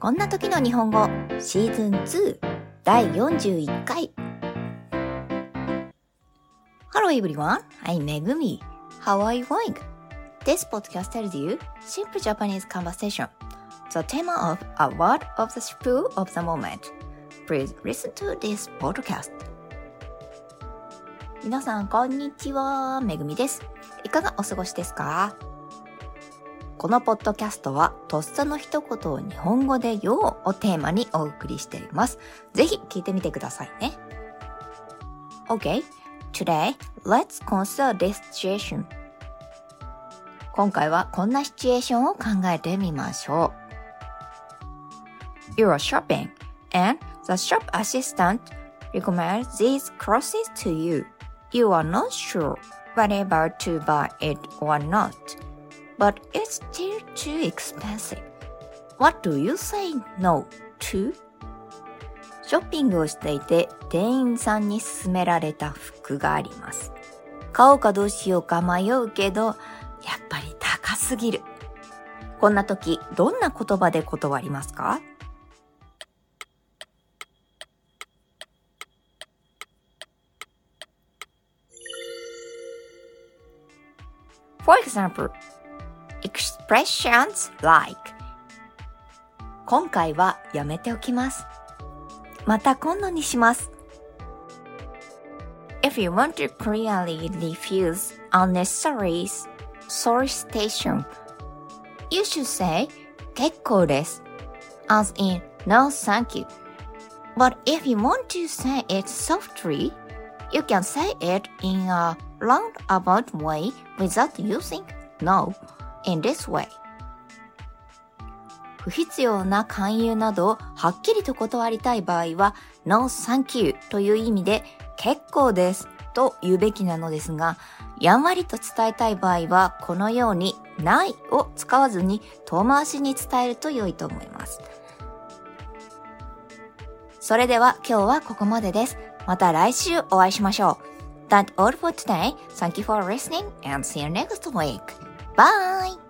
こんな時の日本語シーズン2第41回 Hello everyone, I'm Megumi. How are you going? This podcast tells you simple Japanese conversation. The theme of a word of the spur of the moment. Please listen to this podcast. 皆さん、こんにちは。めぐみです。いかがお過ごしですかこのポッドキャストは、とっさの一言を日本語で言おうをテーマにお送りしています。ぜひ聞いてみてくださいね。Okay, today, let's consider this situation. 今回はこんなシチュエーションを考えてみましょう。You are shopping and the shop assistant recommends these crosses to you. You are not sure whether to buy it or not, but it's still too expensive. What do you say no to? ショッピングをしていて店員さんに勧められた服があります。買おうかどうしようか迷うけど、やっぱり高すぎる。こんな時、どんな言葉で断りますか？For example, expressions like 今回はやめておきます。また今度にします。If you want to clearly refuse unnecessary solicitation, you should say 結構です。as in no thank you. But if you want to say it softly, you can say it in a roundabout way without using no In this way. 不必要な勧誘などをはっきりと断りたい場合は No thank you という意味で結構ですと言うべきなのですが、やんわりと伝えたい場合はこのようにないを使わずに遠回しに伝えると良いと思います。それでは今日はここまでです。また来週お会いしましょう。That's all for today. Thank you for listening and see you next week. Bye!